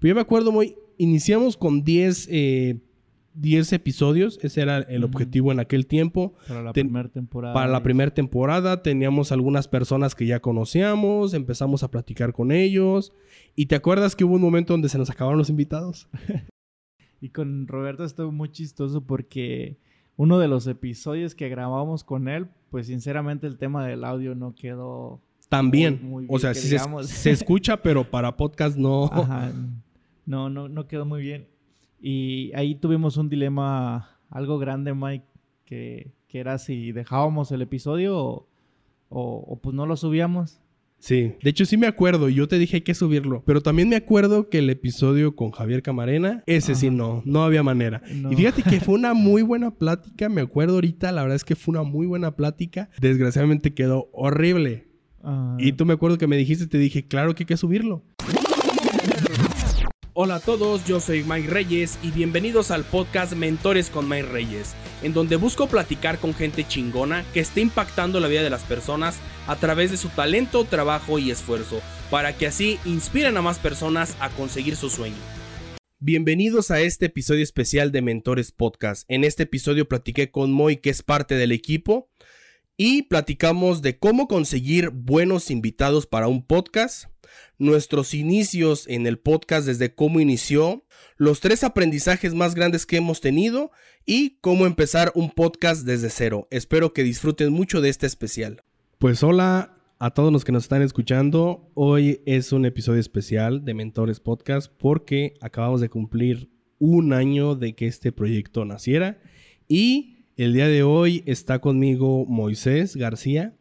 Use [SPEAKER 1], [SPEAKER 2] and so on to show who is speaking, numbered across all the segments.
[SPEAKER 1] Pero yo me acuerdo muy, iniciamos con 10 eh, 10 episodios, ese era el objetivo en aquel tiempo.
[SPEAKER 2] Para la primera temporada.
[SPEAKER 1] Para la primera temporada teníamos algunas personas que ya conocíamos, empezamos a platicar con ellos. ¿Y te acuerdas que hubo un momento donde se nos acabaron los invitados?
[SPEAKER 2] y con Roberto estuvo muy chistoso porque uno de los episodios que grabamos con él, pues sinceramente el tema del audio no quedó...
[SPEAKER 1] También. o sea, se, se, escucha, pero para podcast no...
[SPEAKER 2] Ajá. No, no, no quedó muy bien. Y ahí tuvimos un dilema algo grande, Mike, que, era si dejábamos el episodio o, o, pues no lo subíamos.
[SPEAKER 1] Sí, de hecho sí me acuerdo, yo te dije que subirlo, pero también me acuerdo que el episodio con Javier Camarena, ese sí no, no había manera. Y fíjate que fue una muy buena plática, me acuerdo ahorita, la verdad es que fue una muy buena plática, desgraciadamente quedó horrible. Ah. Y tú me acuerdo que me dijiste, te dije, claro que hay que subirlo. Hola a todos, yo soy Mike Reyes y bienvenidos al podcast Mentores con Mike Reyes, en donde busco platicar con gente chingona que esté impactando la vida de las personas a través de su talento, trabajo y esfuerzo, para que así inspiren a más personas a conseguir su sueño. Bienvenidos a este episodio especial de Mentores Podcast. En este episodio platiqué con Moy, que es parte del equipo, y platicamos de cómo conseguir buenos invitados para un podcast nuestros inicios en el podcast desde cómo inició, los tres aprendizajes más grandes que hemos tenido y cómo empezar un podcast desde cero. Espero que disfruten mucho de este especial. Pues hola a todos los que nos están escuchando. Hoy es un episodio especial de Mentores Podcast porque acabamos de cumplir un año de que este proyecto naciera y el día de hoy está conmigo Moisés García.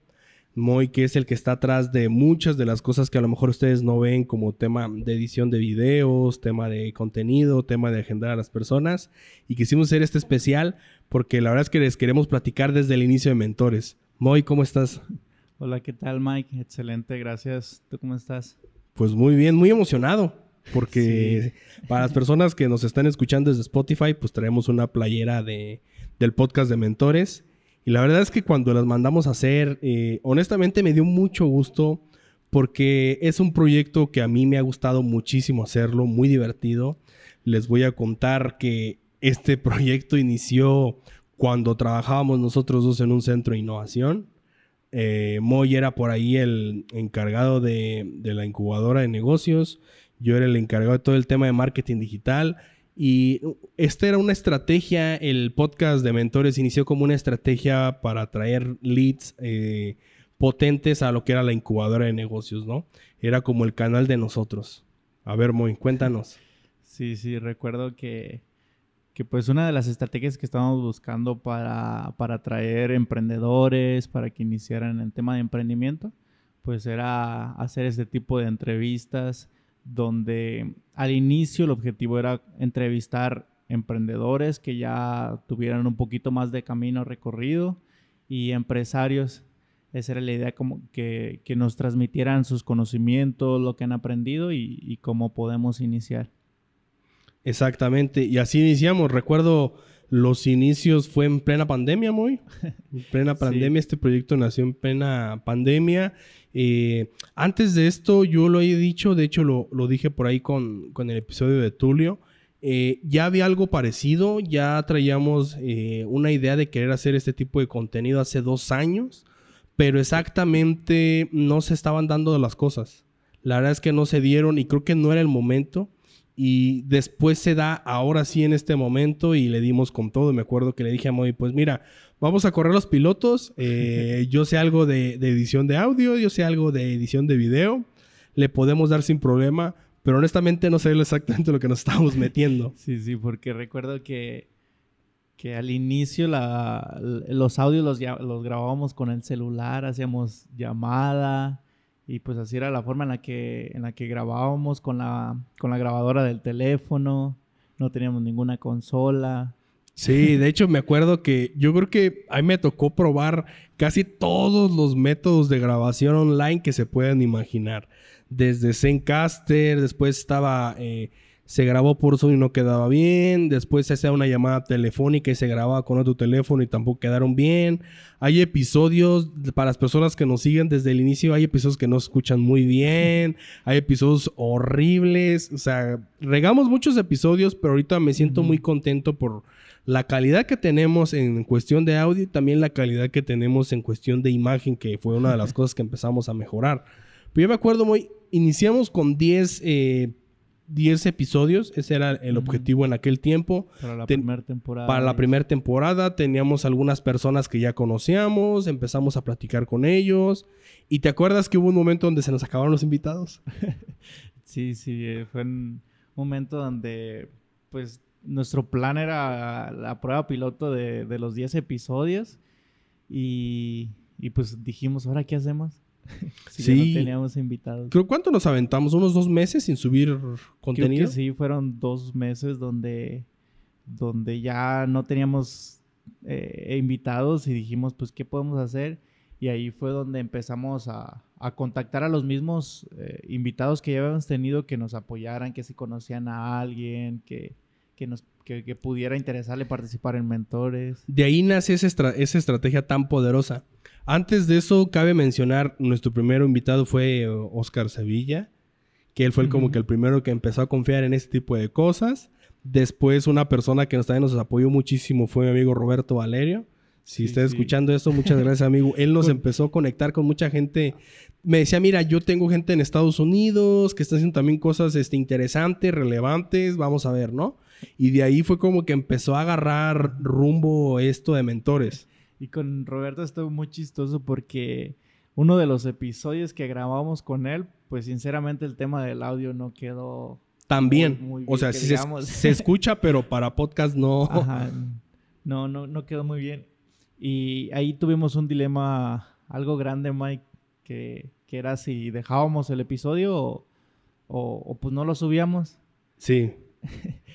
[SPEAKER 1] Moy, que es el que está atrás de muchas de las cosas que a lo mejor ustedes no ven como tema de edición de videos, tema de contenido, tema de agendar a las personas. Y quisimos hacer este especial porque la verdad es que les queremos platicar desde el inicio de Mentores. Moy, ¿cómo estás?
[SPEAKER 2] Hola, ¿qué tal Mike? Excelente, gracias. ¿Tú cómo estás?
[SPEAKER 1] Pues muy bien, muy emocionado. Porque para las personas que nos están escuchando desde Spotify, pues traemos una playera de, del podcast de Mentores. La verdad es que cuando las mandamos a hacer, eh, honestamente me dio mucho gusto porque es un proyecto que a mí me ha gustado muchísimo hacerlo, muy divertido. Les voy a contar que este proyecto inició cuando trabajábamos nosotros dos en un centro de innovación. Eh, Moy era por ahí el encargado de la incubadora de negocios, yo era el encargado de todo el tema de marketing digital y esta era una estrategia, el podcast de mentores inició como una estrategia para atraer leads eh, potentes a lo que era la incubadora de negocios, ¿no? Era como el canal de nosotros. A ver, Moy, cuéntanos.
[SPEAKER 2] Sí, sí, recuerdo que, que pues una de las estrategias que estábamos buscando para, para atraer emprendedores, para que iniciaran el tema de emprendimiento, pues era hacer este tipo de entrevistas donde al inicio el objetivo era entrevistar emprendedores que ya tuvieran un poquito más de camino recorrido y empresarios. Esa era la idea, como que, nos transmitieran sus conocimientos, lo que han aprendido y, cómo podemos iniciar.
[SPEAKER 1] Exactamente, y así iniciamos. Recuerdo los inicios fue en plena pandemia, muy. En plena pandemia, este proyecto nació en plena pandemia eh, antes de esto, yo lo he dicho, de hecho lo, dije por ahí con, el episodio de Tulio. Eh, ya había algo parecido, ya traíamos eh, una idea de querer hacer este tipo de contenido hace dos años, pero exactamente no se estaban dando las cosas. La verdad es que no se dieron y creo que no era el momento. Y después se da ahora sí en este momento y le dimos con todo. Me acuerdo que le dije a Moy, pues mira, vamos a correr los pilotos. Eh, yo sé algo de, edición de audio, yo sé algo de edición de video. Le podemos dar sin problema, pero honestamente no sé exactamente lo que nos estábamos metiendo.
[SPEAKER 2] Sí, sí, porque recuerdo que, que al inicio los audios los, los grabábamos con el celular, hacíamos llamada y pues así era la forma en la que, en la que grabábamos con la, con la grabadora del teléfono, no teníamos ninguna consola.
[SPEAKER 1] Sí, de hecho me acuerdo que yo creo que a mí me tocó probar casi todos los métodos de grabación online que se puedan imaginar. Desde Zencaster, después estaba eh, se grabó por Zoom y no quedaba bien, después se hacía una llamada telefónica y se grababa con otro teléfono y tampoco quedaron bien. Hay episodios, para las personas que nos siguen desde el inicio, hay episodios que no escuchan muy bien, hay episodios horribles, o sea, regamos muchos episodios, pero ahorita me siento muy contento por la calidad que tenemos en cuestión de audio y también la calidad que tenemos en cuestión de imagen, que fue una de las cosas que empezamos a mejorar. Pero yo me acuerdo muy, iniciamos con 10 eh, 10 episodios, ese era el objetivo en aquel tiempo.
[SPEAKER 2] Para la primera temporada.
[SPEAKER 1] Para la primera temporada teníamos algunas personas que ya conocíamos, empezamos a platicar con ellos. ¿Y te acuerdas que hubo un momento donde se nos acabaron los invitados?
[SPEAKER 2] sí, sí, eh, fue un momento donde pues nuestro plan era la prueba piloto de, los 10 episodios y, y pues dijimos, ¿ahora qué hacemos? sí. teníamos invitados.
[SPEAKER 1] Creo, ¿Cuánto nos aventamos? ¿Unos dos meses sin subir contenido?
[SPEAKER 2] sí, fueron dos meses donde, donde ya no teníamos eh, invitados y dijimos, pues, ¿qué podemos hacer? Y ahí fue donde empezamos a, contactar a los mismos eh, invitados que ya habíamos tenido que nos apoyaran, que si conocían a alguien, que, nos que, pudiera interesarle participar en mentores.
[SPEAKER 1] De ahí nace esa, esa estrategia tan poderosa. Antes de eso, cabe mencionar, nuestro primer invitado fue Oscar Sevilla, que él fue como que el primero que empezó a confiar en este tipo de cosas. Después, una persona que nos, también nos apoyó muchísimo fue mi amigo Roberto Valerio. Si está escuchando esto, muchas gracias, amigo. Él nos empezó a conectar con mucha gente. Me decía, mira, yo tengo gente en Estados Unidos que está haciendo también cosas este, interesantes, relevantes, vamos a ver, ¿no? Y de ahí fue como que empezó a agarrar rumbo esto de mentores.
[SPEAKER 2] Y con Roberto estuvo muy chistoso porque uno de los episodios que grabamos con él, pues sinceramente el tema del audio no quedó
[SPEAKER 1] también. Muy, o sea, sí se, escucha, pero para podcast no.
[SPEAKER 2] Ajá. No, no, no quedó muy bien. Y ahí tuvimos un dilema algo grande, Mike, que, que era si dejábamos el episodio o, o, pues no lo subíamos.
[SPEAKER 1] Sí.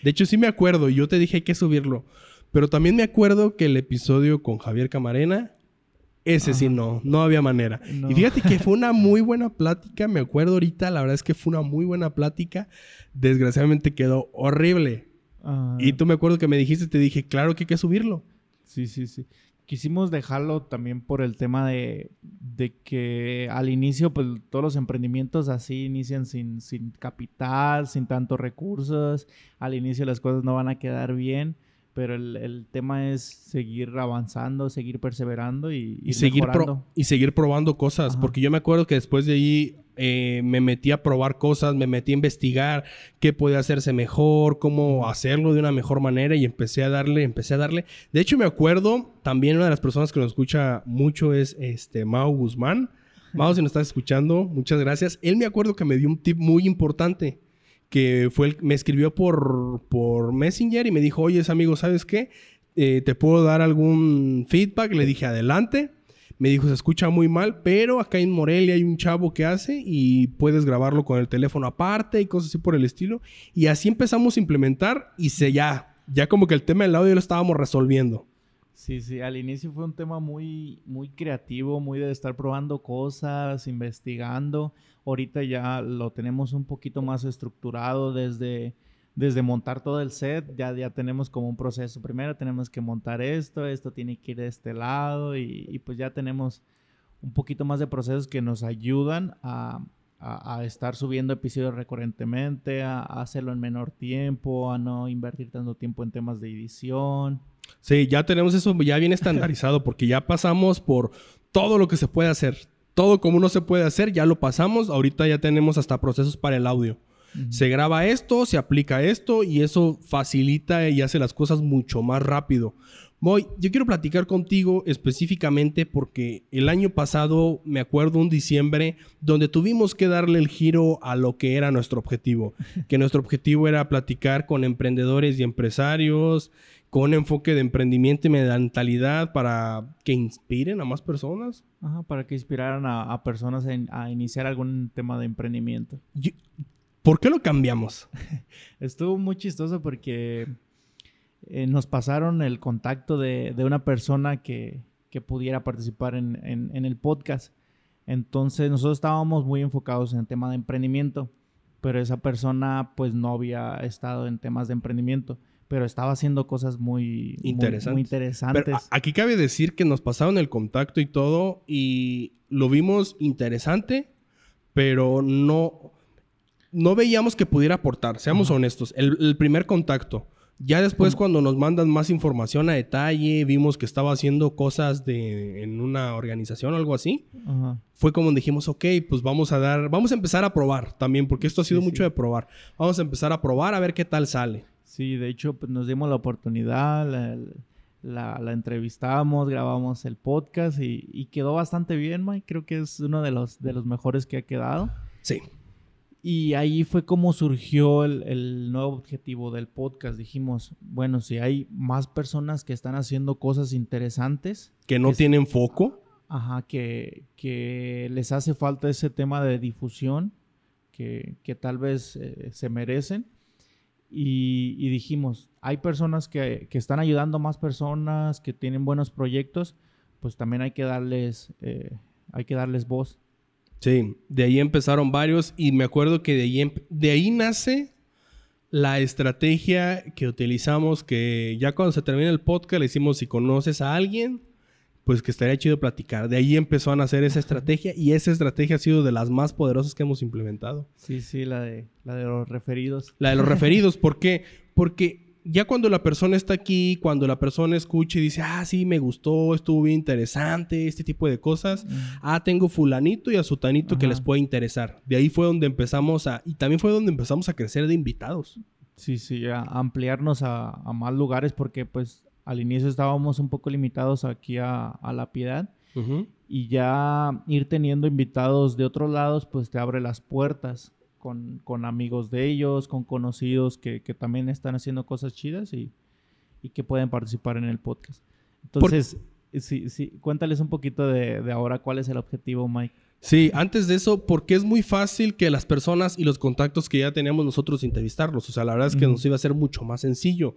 [SPEAKER 1] De hecho, sí me acuerdo. Yo te dije hay que subirlo. Pero también me acuerdo que el episodio con Javier Camarena, ese sí no, no había manera. Y fíjate que fue una muy buena plática, me acuerdo ahorita, la verdad es que fue una muy buena plática. Desgraciadamente quedó horrible. Ah. Y tú me acuerdo que me dijiste, te dije, claro que hay que subirlo.
[SPEAKER 2] Sí, sí, sí. Quisimos dejarlo también por el tema de, que al inicio, pues todos los emprendimientos así inician sin, sin capital, sin tantos recursos. Al inicio las cosas no van a quedar bien pero el, tema es seguir avanzando, seguir perseverando y,
[SPEAKER 1] y, seguir, y seguir probando cosas, porque yo me acuerdo que después de ahí eh, me metí a probar cosas, me metí a investigar qué podía hacerse mejor, cómo hacerlo de una mejor manera y empecé a darle, empecé a darle. De hecho, me acuerdo, también una de las personas que nos escucha mucho es este Mao Guzmán. Mao, si nos estás escuchando, muchas gracias. Él me acuerdo que me dio un tip muy importante que fue el, me escribió por, por Messenger y me dijo, oye, amigo, ¿sabes qué? Eh, ¿Te puedo dar algún feedback? Le dije, adelante. Me dijo, se escucha muy mal, pero acá en Morelia hay un chavo que hace y puedes grabarlo con el teléfono aparte y cosas así por el estilo. Y así empezamos a implementar y se ya, ya como que el tema del audio lo estábamos resolviendo.
[SPEAKER 2] Sí, sí, al inicio fue un tema muy, muy creativo, muy de estar probando cosas, investigando. Ahorita ya lo tenemos un poquito más estructurado desde, desde montar todo el set, ya, ya tenemos como un proceso. Primero tenemos que montar esto, esto tiene que ir de este lado y, pues ya tenemos un poquito más de procesos que nos ayudan a, estar subiendo episodios recurrentemente, a, hacerlo en menor tiempo, a no invertir tanto tiempo en temas de edición.
[SPEAKER 1] Sí, ya tenemos eso ya bien estandarizado porque ya pasamos por todo lo que se puede hacer. Todo como no se puede hacer, ya lo pasamos. Ahorita ya tenemos hasta procesos para el audio. Se graba esto, se aplica esto y eso facilita y hace las cosas mucho más rápido. Voy, yo quiero platicar contigo específicamente porque el año pasado, me acuerdo un diciembre, donde tuvimos que darle el giro a lo que era nuestro objetivo. Que nuestro objetivo era platicar con emprendedores y empresarios, con enfoque de emprendimiento y mentalidad para que inspiren a más personas.
[SPEAKER 2] Ajá, para que inspiraran a, personas a iniciar algún tema de emprendimiento.
[SPEAKER 1] ¿Por qué lo cambiamos?
[SPEAKER 2] Estuvo muy chistoso porque eh, nos pasaron el contacto de, una persona que, pudiera participar en, en, el podcast. Entonces nosotros estábamos muy enfocados en el tema de emprendimiento pero esa persona pues no había estado en temas de emprendimiento, pero estaba haciendo cosas muy
[SPEAKER 1] interesantes.
[SPEAKER 2] Muy, interesantes.
[SPEAKER 1] aquí cabe decir que nos pasaron el contacto y todo y lo vimos interesante, pero no, no veíamos que pudiera aportar, seamos honestos. el primer contacto ya después cuando nos mandan más información a detalle, vimos que estaba haciendo cosas de, en una organización o algo así. Fue como dijimos, ok, pues vamos a dar, vamos a empezar a probar también, porque esto ha sido mucho de probar. Vamos a empezar a probar a ver qué tal sale.
[SPEAKER 2] Sí, de hecho pues, nos dimos la oportunidad, la, la, entrevistamos, grabamos el podcast y, y, quedó bastante bien, Mike. Creo que es uno de los, de los mejores que ha quedado.
[SPEAKER 1] Sí.
[SPEAKER 2] Y ahí fue como surgió el, nuevo objetivo del podcast. Dijimos, bueno, si hay más personas que están haciendo cosas interesantes.
[SPEAKER 1] Que no tienen foco.
[SPEAKER 2] Ajá, que, que, les hace falta ese tema de difusión que, tal vez eh, se merecen. Y, dijimos, hay personas que, están ayudando a más personas, que tienen buenos proyectos, pues también hay que darles, eh, hay que darles voz.
[SPEAKER 1] Sí, de ahí empezaron varios y me acuerdo que de ahí, em, de ahí nace la estrategia que utilizamos, que ya cuando se termina el podcast le decimos si conoces a alguien, pues que estaría chido platicar. De ahí empezó a nacer esa estrategia y esa estrategia ha sido de las más poderosas que hemos implementado.
[SPEAKER 2] Sí, sí, la de, la de los referidos.
[SPEAKER 1] La de los referidos, ¿por qué? Porque ya cuando la persona está aquí, cuando la persona escucha y dice, ah, sí, me gustó, estuvo bien interesante, este tipo de cosas, ah, tengo fulanito y a sutanito que les puede interesar. De ahí fue donde empezamos a, y también fue donde empezamos a crecer de invitados.
[SPEAKER 2] Sí, sí, a ampliarnos a, más lugares porque pues al inicio estábamos un poco limitados aquí a, La Piedad. Y ya ir teniendo invitados de otros lados, pues te abre las puertas con, amigos de ellos, con conocidos que, también están haciendo cosas chidas y, que pueden participar en el podcast. Entonces, sí, sí, cuéntales un poquito de, ahora cuál es el objetivo, Mike.
[SPEAKER 1] Sí, antes de eso, porque es muy fácil que las personas y los contactos que ya teníamos nosotros entrevistarlos. O sea, la verdad es que nos iba a ser mucho más sencillo.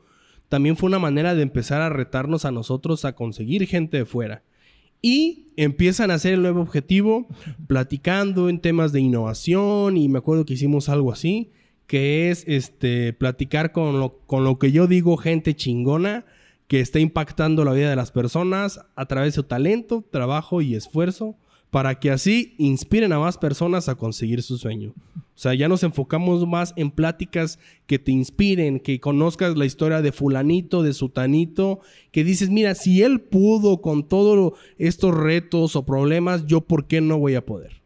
[SPEAKER 1] También fue una manera de empezar a retarnos a nosotros a conseguir gente de fuera. Y empiezan a hacer el nuevo objetivo platicando en temas de innovación y me acuerdo que hicimos algo así, que es este, platicar con lo, con lo que yo digo gente chingona que está impactando la vida de las personas a través de su talento, trabajo y esfuerzo para que así inspiren a más personas a conseguir su sueño. O sea, ya nos enfocamos más en pláticas que te inspiren, que conozcas la historia de fulanito, de sutanito, que dices, mira, si él pudo con todos estos retos o problemas, yo por qué no voy a poder.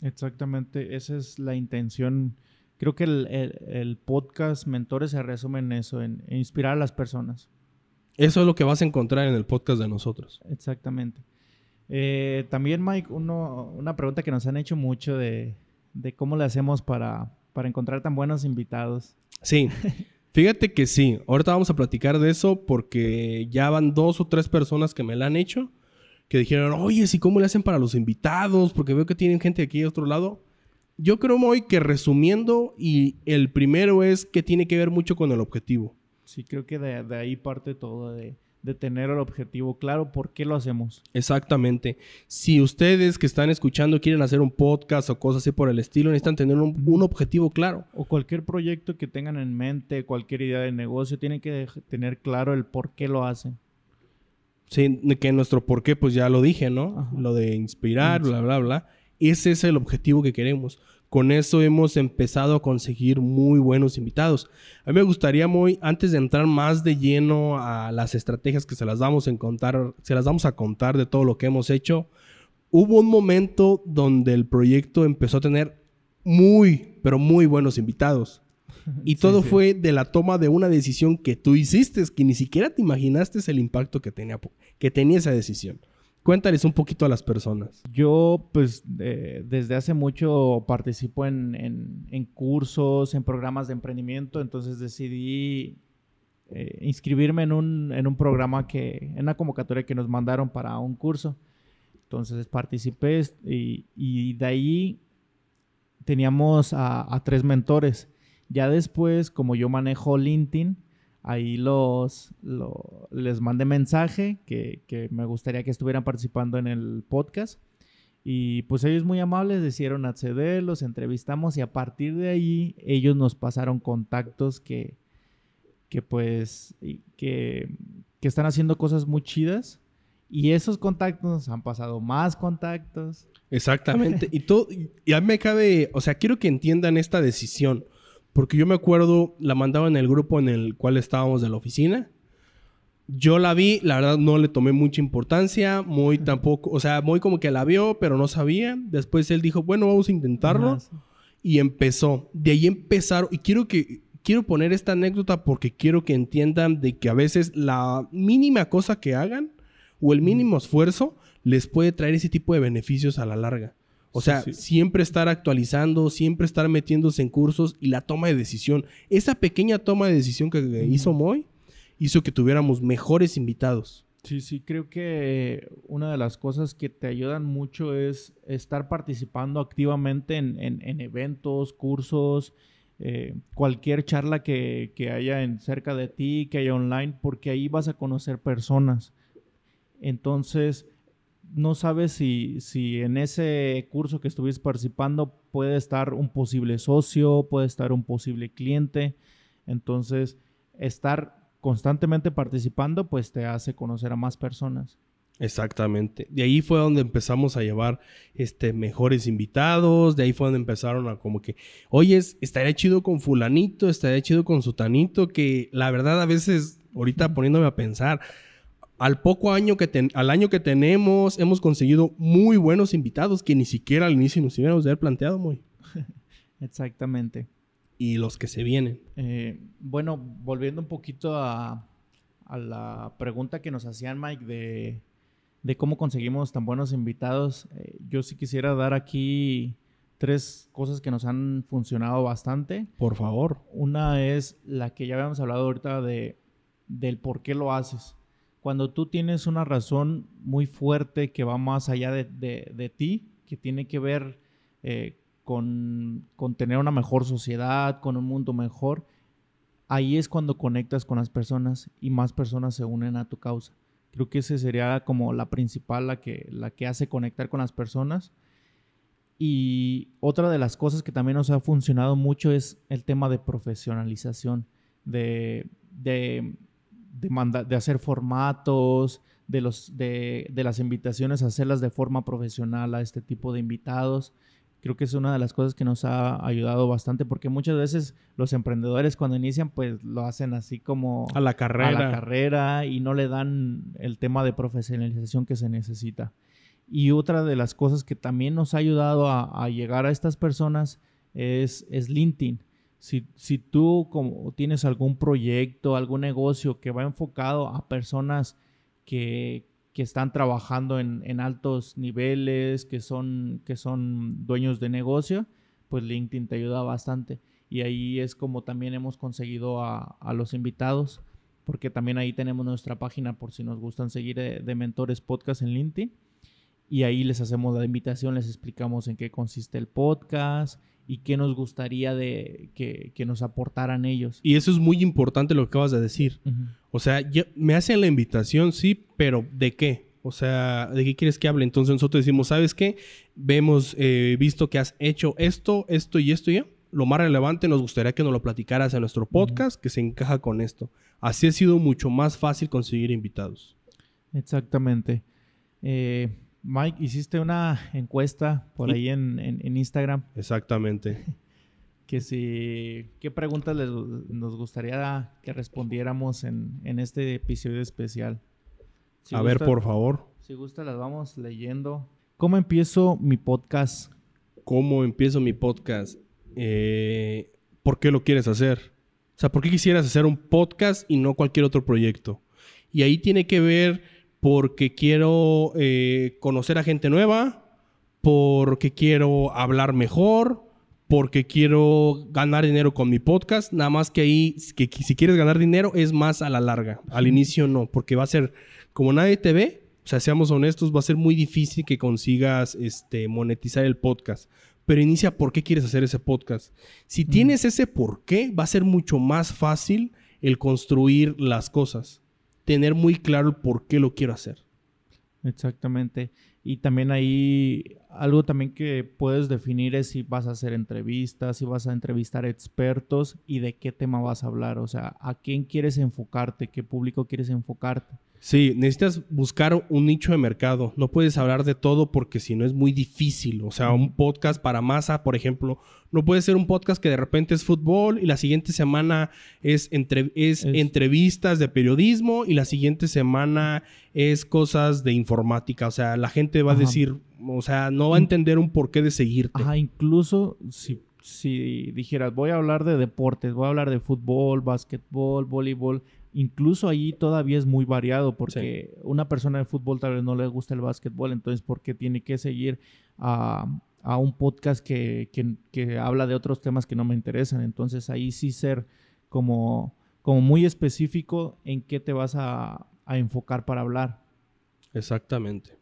[SPEAKER 2] Exactamente, esa es la intención. Creo que el, podcast Mentores se resume en eso, en inspirar a las personas.
[SPEAKER 1] Eso es lo que vas a encontrar en el podcast de nosotros.
[SPEAKER 2] Exactamente. Eh, también, Mike, una pregunta que nos han hecho mucho de, cómo le hacemos para, para encontrar tan buenos invitados.
[SPEAKER 1] Sí, fíjate que sí. Ahorita vamos a platicar de eso porque ya van dos o tres personas que me la han hecho que dijeron, oye, ¿sí cómo le hacen para los invitados? Porque veo que tienen gente aquí de otro lado. Yo creo, Moy, que resumiendo, y el primero es que tiene que ver mucho con el objetivo.
[SPEAKER 2] Sí, creo que de, de ahí parte todo, de, de tener el objetivo claro, ¿por qué lo hacemos?
[SPEAKER 1] Exactamente. Si ustedes que están escuchando quieren hacer un podcast o cosas así por el estilo, necesitan tener un, objetivo claro.
[SPEAKER 2] O cualquier proyecto que tengan en mente, cualquier idea de negocio, tienen que tener claro el por qué lo hacen.
[SPEAKER 1] Sí, que nuestro por qué, pues ya lo dije, ¿no? Lo de inspirar, bla, bla, bla. Ese es el objetivo que queremos. Con eso hemos empezado a conseguir muy buenos invitados. A mí me gustaría muy, antes de entrar más de lleno a las estrategias que se las damos en contar, se las damos a contar de todo lo que hemos hecho, hubo un momento donde el proyecto empezó a tener muy, pero muy buenos invitados. Y todo fue de la toma de una decisión que tú hiciste, que ni siquiera te imaginaste el impacto que tenía, que tenía esa decisión. Cuéntales un poquito a las personas.
[SPEAKER 2] Yo, pues, desde hace mucho participo en, cursos, en programas de emprendimiento, entonces decidí eh, inscribirme en un, programa que, en una convocatoria que nos mandaron para un curso. Entonces participé y, de ahí teníamos a, a tres mentores. Ya después, como yo manejo LinkedIn, ahí los, les mandé mensaje que, me gustaría que estuvieran participando en el podcast. Y pues ellos muy amables decidieron acceder, los entrevistamos y a partir de ahí ellos nos pasaron contactos que, que pues, que, que están haciendo cosas muy chidas. Y esos contactos nos han pasado más contactos.
[SPEAKER 1] Exactamente. y todo, y a mí me cabe, o sea, quiero que entiendan esta decisión. Porque yo me acuerdo, la mandaba en el grupo en el cual estábamos de la oficina. Yo la vi, la verdad no le tomé mucha importancia, muy tampoco, o sea, muy como que la vio, pero no sabía. Después él dijo, bueno, vamos a intentarlo. Y empezó. De ahí empezaron, y quiero que, quiero poner esta anécdota porque quiero que entiendan de que a veces la mínima cosa que hagan o el mínimo esfuerzo les puede traer ese tipo de beneficios a la larga. O sea, siempre estar actualizando, siempre estar metiéndose en cursos y la toma de decisión. Esa pequeña toma de decisión que hizo Moy hizo que tuviéramos mejores invitados.
[SPEAKER 2] Sí, sí, creo que una de las cosas que te ayudan mucho es estar participando activamente en, eventos, cursos, eh, cualquier charla que, haya en, cerca de ti, que haya online, porque ahí vas a conocer personas. Entonces, no sabes si, si en ese curso que estuviste participando puede estar un posible socio, puede estar un posible cliente. Entonces, estar constantemente participando, pues te hace conocer a más personas.
[SPEAKER 1] Exactamente. De ahí fue donde empezamos a llevar este, mejores invitados. De ahí fue donde empezaron a como que, oye, estaría chido con fulanito, estaría chido con sutanito, que la verdad a veces, ahorita poniéndome a pensar, al poco año que al año que tenemos, hemos conseguido muy buenos invitados que ni siquiera al inicio nos hubiéramos de haber planteado muy.
[SPEAKER 2] Exactamente
[SPEAKER 1] y los que se vienen.
[SPEAKER 2] Eh, bueno, volviendo un poquito a, la pregunta que nos hacían Mike de, cómo conseguimos tan buenos invitados, eh, yo sí quisiera dar aquí tres cosas que nos han funcionado bastante.
[SPEAKER 1] Por favor.
[SPEAKER 2] Una es la que ya habíamos hablado ahorita de, del por qué lo haces. Cuando tú tienes una razón muy fuerte que va más allá de, ti, que tiene que ver eh, con, tener una mejor sociedad, con un mundo mejor, ahí es cuando conectas con las personas y más personas se unen a tu causa. Creo que esa sería como la principal, la que, la que hace conectar con las personas. Y otra de las cosas que también nos ha funcionado mucho es el tema de profesionalización, de, de, de, hacer formatos, de, los, de, de las invitaciones, hacerlas de forma profesional a este tipo de invitados creo que es una de las cosas que nos ha ayudado bastante porque muchas veces los emprendedores cuando inician pues lo hacen así como
[SPEAKER 1] a la carrera,
[SPEAKER 2] a la carrera y no le dan el tema de profesionalización que se necesita. Y otra de las cosas que también nos ha ayudado a, llegar a estas personas es, es LinkedIn. Si, tú tienes algún proyecto, algún negocio que va enfocado a personas que, están trabajando en, altos niveles, que son, que son dueños de negocio, pues LinkedIn te ayuda bastante. Y ahí es como también hemos conseguido a, los invitados, porque también ahí tenemos nuestra página por si nos gustan seguir de, de, Mentores Podcast en LinkedIn. Y ahí les hacemos la invitación, les explicamos en qué consiste el podcast y qué nos gustaría de que, nos aportaran ellos.
[SPEAKER 1] Y eso es muy importante lo que acabas de decir. O sea, me hacen la invitación, sí, pero ¿de qué? O sea, ¿de qué quieres que hable? Entonces nosotros decimos, ¿sabes qué? Vemos, eh, visto que has hecho esto, esto y esto y ya. Lo más relevante nos gustaría que nos lo platicaras en nuestro podcast, que se encaja con esto. Así ha sido mucho más fácil conseguir invitados.
[SPEAKER 2] Exactamente. Eh, Mike, hiciste una encuesta por ahí en, Instagram.
[SPEAKER 1] Exactamente.
[SPEAKER 2] Que si, ¿qué preguntas nos gustaría que respondiéramos en, este episodio especial?
[SPEAKER 1] A ver, por favor.
[SPEAKER 2] Si gusta, las vamos leyendo. ¿Cómo empiezo mi podcast?
[SPEAKER 1] ¿Cómo empiezo mi podcast? Eh, ¿Por qué lo quieres hacer? O sea, ¿por qué quisieras hacer un podcast y no cualquier otro proyecto? Y ahí tiene que ver porque quiero eh, conocer a gente nueva, porque quiero hablar mejor, porque quiero ganar dinero con mi podcast. Nada más que ahí, que, si quieres ganar dinero es más a la larga. Al inicio no, porque va a ser, como nadie te ve, o sea, seamos honestos, va a ser muy difícil que consigas este, monetizar el podcast. Pero inicia por qué quieres hacer ese podcast. Si tienes ese por qué, va a ser mucho más fácil el construir las cosas tener muy claro el por qué lo quiero hacer.
[SPEAKER 2] Exactamente. Y también ahí algo también que puedes definir es si vas a hacer entrevistas, si vas a entrevistar expertos y de qué tema vas a hablar. O sea, a quién quieres enfocarte, qué público quieres enfocarte.
[SPEAKER 1] Sí, necesitas buscar un nicho de mercado. No puedes hablar de todo porque si no es muy difícil. O sea, un podcast para masa, por ejemplo, no puede ser un podcast que de repente es fútbol y la siguiente semana es, es, entrevistas de periodismo y la siguiente semana es cosas de informática. O sea, la gente va a decir, o sea, no va a entender un porqué de seguirte.
[SPEAKER 2] Ajá, incluso si, si dijeras, voy a hablar de deportes, voy a hablar de fútbol, básquetbol, voleibol incluso ahí todavía es muy variado porque una persona de fútbol tal vez no le gusta el básquetbol, entonces ¿por qué tiene que seguir a, un podcast que, habla de otros temas que no me interesan? Entonces ahí sí ser como, como muy específico en qué te vas a, enfocar para hablar.
[SPEAKER 1] Exactamente.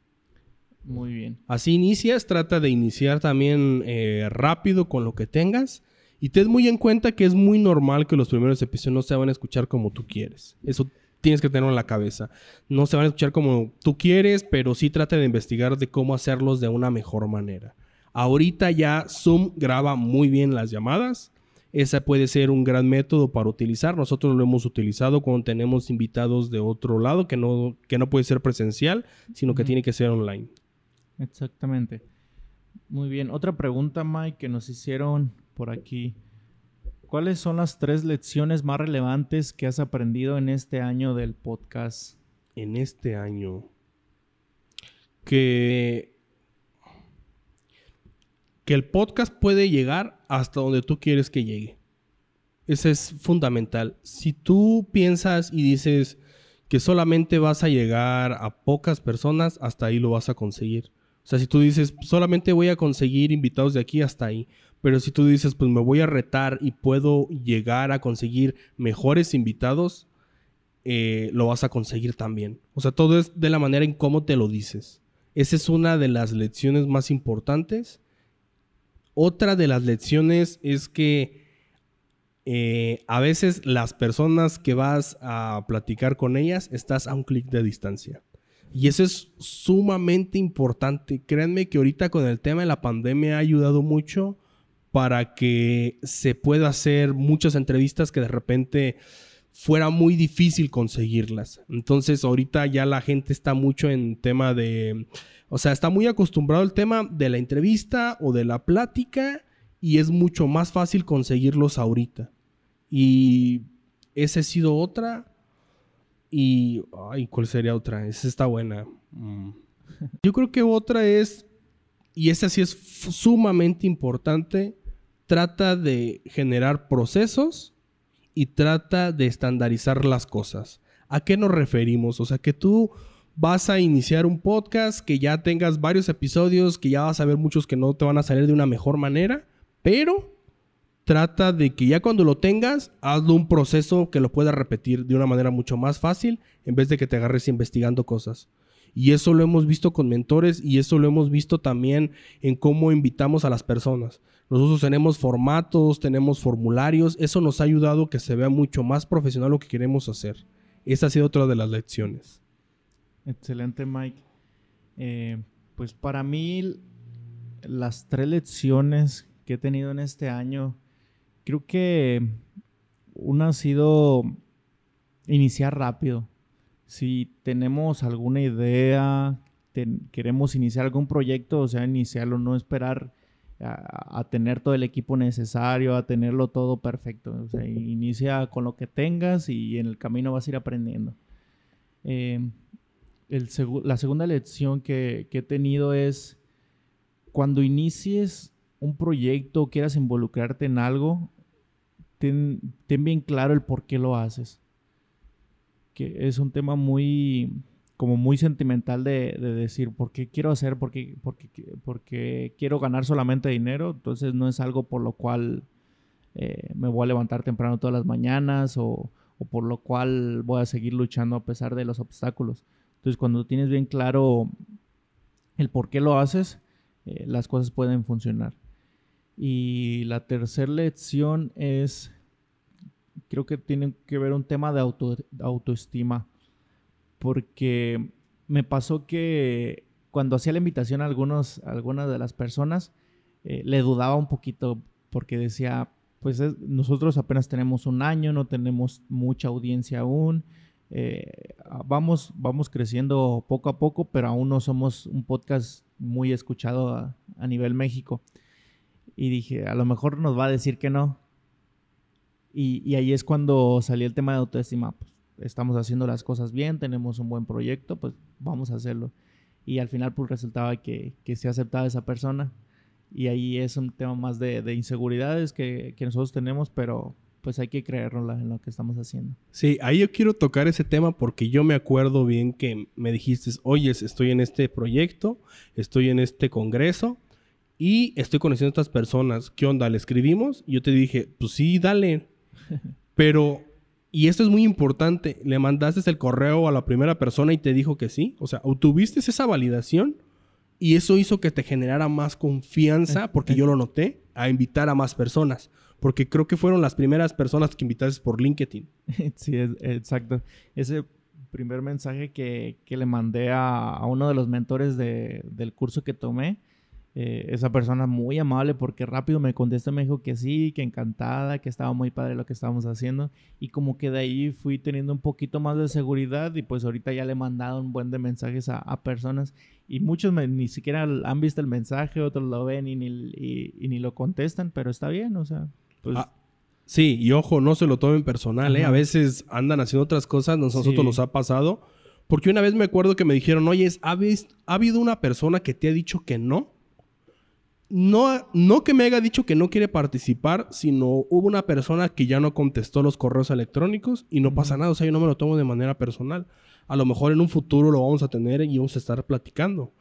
[SPEAKER 2] Muy bien.
[SPEAKER 1] Así inicias, trata de iniciar también eh, rápido con lo que tengas y ten muy en cuenta que es muy normal que los primeros episodios no se van a escuchar como tú quieres. Eso tienes que tenerlo en la cabeza. No se van a escuchar como tú quieres, pero sí trata de investigar de cómo hacerlos de una mejor manera. Ahorita ya Zoom graba muy bien las llamadas. Ese puede ser un gran método para utilizar. Nosotros lo hemos utilizado cuando tenemos invitados de otro lado que no, que no puede ser presencial, sino que tiene que ser online.
[SPEAKER 2] Exactamente. Muy bien. Otra pregunta, Mike, que nos hicieron por aquí. ¿Cuáles son las tres lecciones más relevantes que has aprendido en este año del podcast?
[SPEAKER 1] En este año. Que, que el podcast puede llegar hasta donde tú quieres que llegue. Ese es fundamental. Si tú piensas y dices que solamente vas a llegar a pocas personas, hasta ahí lo vas a conseguir. O sea, si tú dices, solamente voy a conseguir invitados de aquí hasta ahí, pero si tú dices, pues me voy a retar y puedo llegar a conseguir mejores invitados, eh, lo vas a conseguir también. O sea, todo es de la manera en cómo te lo dices. Esa es una de las lecciones más importantes. Otra de las lecciones es que eh, a veces las personas que vas a platicar con ellas estás a un clic de distancia. Y eso es sumamente importante. Créanme que ahorita con el tema de la pandemia ha ayudado mucho para que se pueda hacer muchas entrevistas que de repente fuera muy difícil conseguirlas. Entonces ahorita ya la gente está mucho en tema de, o sea, está muy acostumbrado al tema de la entrevista o de la plática y es mucho más fácil conseguirlos ahorita. Y esa ha sido otra. Y, ay, ¿cuál sería otra? Esa está buena. Mm. Yo creo que otra es, y esa sí es sumamente importante, trata de generar procesos y trata de estandarizar las cosas. ¿A qué nos referimos? O sea, que tú vas a iniciar un podcast, que ya tengas varios episodios, que ya vas a ver muchos que no te van a salir de una mejor manera, pero trata de que ya cuando lo tengas, hazlo un proceso que lo puedas repetir de una manera mucho más fácil en vez de que te agarres investigando cosas. Y eso lo hemos visto con mentores y eso lo hemos visto también en cómo invitamos a las personas. Nosotros tenemos formatos, tenemos formularios, eso nos ha ayudado a que se vea mucho más profesional lo que queremos hacer. Esa ha sido otra de las lecciones.
[SPEAKER 2] Excelente, Mike. Eh, pues para mí, las tres lecciones que he tenido en este año Creo que una ha sido iniciar rápido. Si tenemos alguna idea, queremos iniciar algún proyecto, o sea, iniciarlo, no esperar a, tener todo el equipo necesario, a tenerlo todo perfecto. O sea, inicia con lo que tengas y en el camino vas a ir aprendiendo. Eh, la segunda lección que, que he tenido es cuando inicies un proyecto, quieras involucrarte en algo, ten, bien claro el por qué lo haces. Que es un tema muy, como muy sentimental de, decir, ¿por qué quiero hacer? ¿Por qué, porque, quiero ganar solamente dinero? Entonces no es algo por lo cual eh, me voy a levantar temprano todas las mañanas o, por lo cual voy a seguir luchando a pesar de los obstáculos. Entonces cuando tienes bien claro el por qué lo haces, eh, las cosas pueden funcionar. Y la tercera lección es, creo que tiene que ver un tema de autoestima, porque me pasó que cuando hacía la invitación a, algunos, algunas de las personas, eh, le dudaba un poquito porque decía, pues nosotros apenas tenemos un año, no tenemos mucha audiencia aún, eh, vamos, vamos creciendo poco a poco, pero aún no somos un podcast muy escuchado a, nivel México. Y dije, a lo mejor nos va a decir que no. Y, y ahí es cuando salió el tema de autoestima. Pues, estamos haciendo las cosas bien, tenemos un buen proyecto, pues vamos a hacerlo. Y al final pues resultaba que, que se aceptaba esa persona. Y ahí es un tema más de, de inseguridades que, que, nosotros tenemos, pero pues hay que creerlo en lo que estamos haciendo.
[SPEAKER 1] Sí, ahí yo quiero tocar ese tema porque yo me acuerdo bien que me dijiste, oye, estoy en este proyecto, estoy en este congreso y estoy conociendo a estas personas. ¿Qué onda? ¿Le escribimos? Y yo te dije, pues sí, dale. Pero y esto es muy importante, le mandaste el correo a la primera persona y te dijo que sí. O sea, obtuviste esa validación y eso hizo que te generara más confianza, porque yo lo noté, a invitar a más personas. Porque creo que fueron las primeras personas que invitaste por LinkedIn.
[SPEAKER 2] Sí, exacto. Ese primer mensaje que, le mandé a, uno de los mentores del curso que tomé, eh, esa persona muy amable porque rápido me contestó, me dijo que sí, que encantada, que estaba muy padre lo que estábamos haciendo y como que de ahí fui teniendo un poquito más de seguridad y pues ahorita ya le he mandado un buen de mensajes a, personas y muchos ni siquiera han visto el mensaje, otros lo ven y ni, ni lo contestan, pero está bien, o sea, pues... Ah,
[SPEAKER 1] sí, y ojo, no se lo tomen personal, ¿eh? A veces andan haciendo otras cosas, nosotros nos ha pasado. Porque una vez me acuerdo que me dijeron, oye, ¿ha, ¿ha habido una persona que te ha dicho que no? No, no que me haya dicho que no quiere participar, sino hubo una persona que ya no contestó los correos electrónicos y no pasa nada. O sea, yo no me lo tomo de manera personal. A lo mejor en un futuro lo vamos a tener y vamos a estar platicando.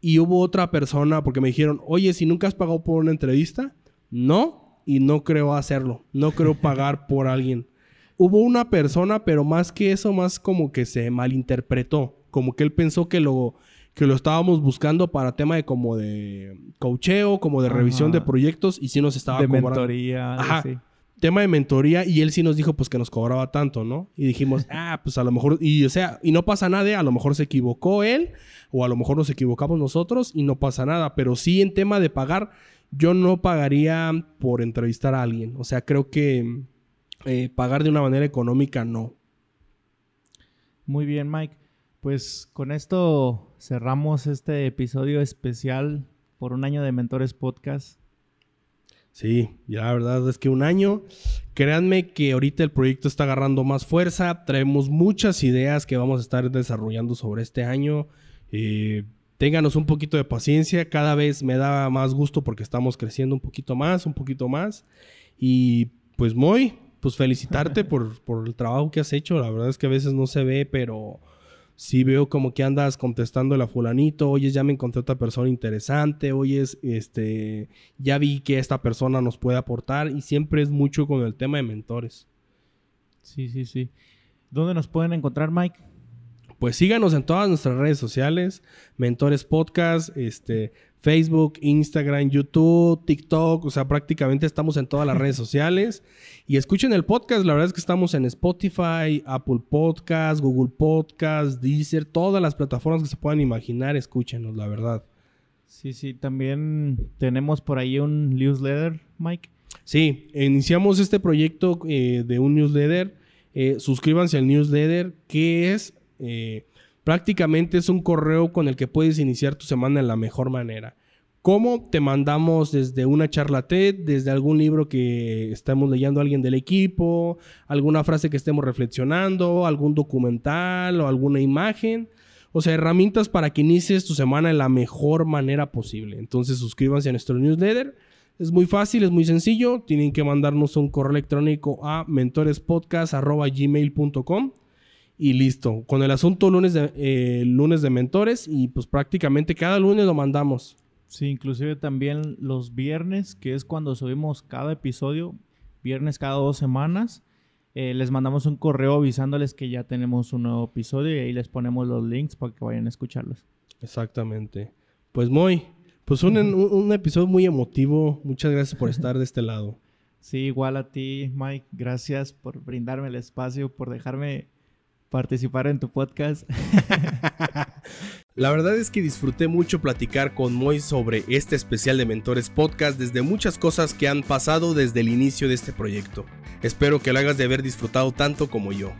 [SPEAKER 1] Y hubo otra persona porque me dijeron, oye, si nunca has pagado por una entrevista, no, y no creo hacerlo. No creo pagar por alguien. Hubo una persona, pero más que eso, más como que se malinterpretó. Como que él pensó que lo que lo estábamos buscando para tema de como de coacheo, como de revisión de proyectos y sí nos estaba
[SPEAKER 2] de mentoría.
[SPEAKER 1] Ajá. Tema de mentoría y él sí nos dijo pues que nos cobraba tanto, ¿no? Y dijimos, ah, pues a lo mejor, y o sea, y no pasa nada, a lo mejor se equivocó él o a lo mejor nos equivocamos nosotros y no pasa nada, pero sí en tema de pagar, yo no pagaría por entrevistar a alguien, o sea, creo que eh, pagar de una manera económica no.
[SPEAKER 2] Muy bien, Mike. Pues con esto cerramos este episodio especial por un año de Mentores Podcast.
[SPEAKER 1] Sí, ya la verdad es que un año. Créanme que ahorita el proyecto está agarrando más fuerza. Traemos muchas ideas que vamos a estar desarrollando sobre este año. Eh, ténganos un poquito de paciencia. Cada vez me da más gusto porque estamos creciendo un poquito más, un poquito más. Y pues muy, pues felicitarte por, por el trabajo que has hecho. La verdad es que a veces no se ve, pero si veo como que andas contestando a fulanito, oyes, ya me encontré otra persona interesante, oyes, este, ya vi que esta persona nos puede aportar y siempre es mucho con el tema de mentores.
[SPEAKER 2] Sí, sí, sí. ¿Dónde nos pueden encontrar, Mike?
[SPEAKER 1] Pues síganos en todas nuestras redes sociales, Mentores Podcast, este, Facebook, Instagram, YouTube, TikTok, o sea, prácticamente estamos en todas las redes sociales. Y escuchen el podcast, la verdad es que estamos en Spotify, Apple Podcast, Google Podcast, Deezer, todas las plataformas que se puedan imaginar, escúchenos, la verdad.
[SPEAKER 2] Sí, sí, también tenemos por ahí un newsletter, Mike.
[SPEAKER 1] Sí, iniciamos este proyecto eh, de un newsletter. Eh, suscríbanse al newsletter, que es... Eh, Prácticamente es un correo con el que puedes iniciar tu semana de la mejor manera. ¿Cómo? Te mandamos desde una charla TED, desde algún libro que estemos leyendo a alguien del equipo, alguna frase que estemos reflexionando, algún documental o alguna imagen. O sea, herramientas para que inicies tu semana de la mejor manera posible. Entonces suscríbanse a nuestro newsletter. Es muy fácil, es muy sencillo. Tienen que mandarnos un correo electrónico a mentorespodcast.gmail.com y listo. Con el asunto lunes de, eh, lunes de mentores y pues prácticamente cada lunes lo mandamos.
[SPEAKER 2] Sí, inclusive también los viernes, que es cuando subimos cada episodio, viernes cada dos semanas, eh, les mandamos un correo avisándoles que ya tenemos un nuevo episodio y ahí les ponemos los links para que vayan a escucharlos.
[SPEAKER 1] Exactamente. Pues muy, pues un, un episodio muy emotivo. Muchas gracias por estar de este lado.
[SPEAKER 2] Sí, igual a ti, Mike. Gracias por brindarme el espacio, por dejarme participar en tu podcast.
[SPEAKER 1] La verdad es que disfruté mucho platicar con Moy sobre este especial de Mentores Podcast desde muchas cosas que han pasado desde el inicio de este proyecto. Espero que lo hagas de haber disfrutado tanto como yo.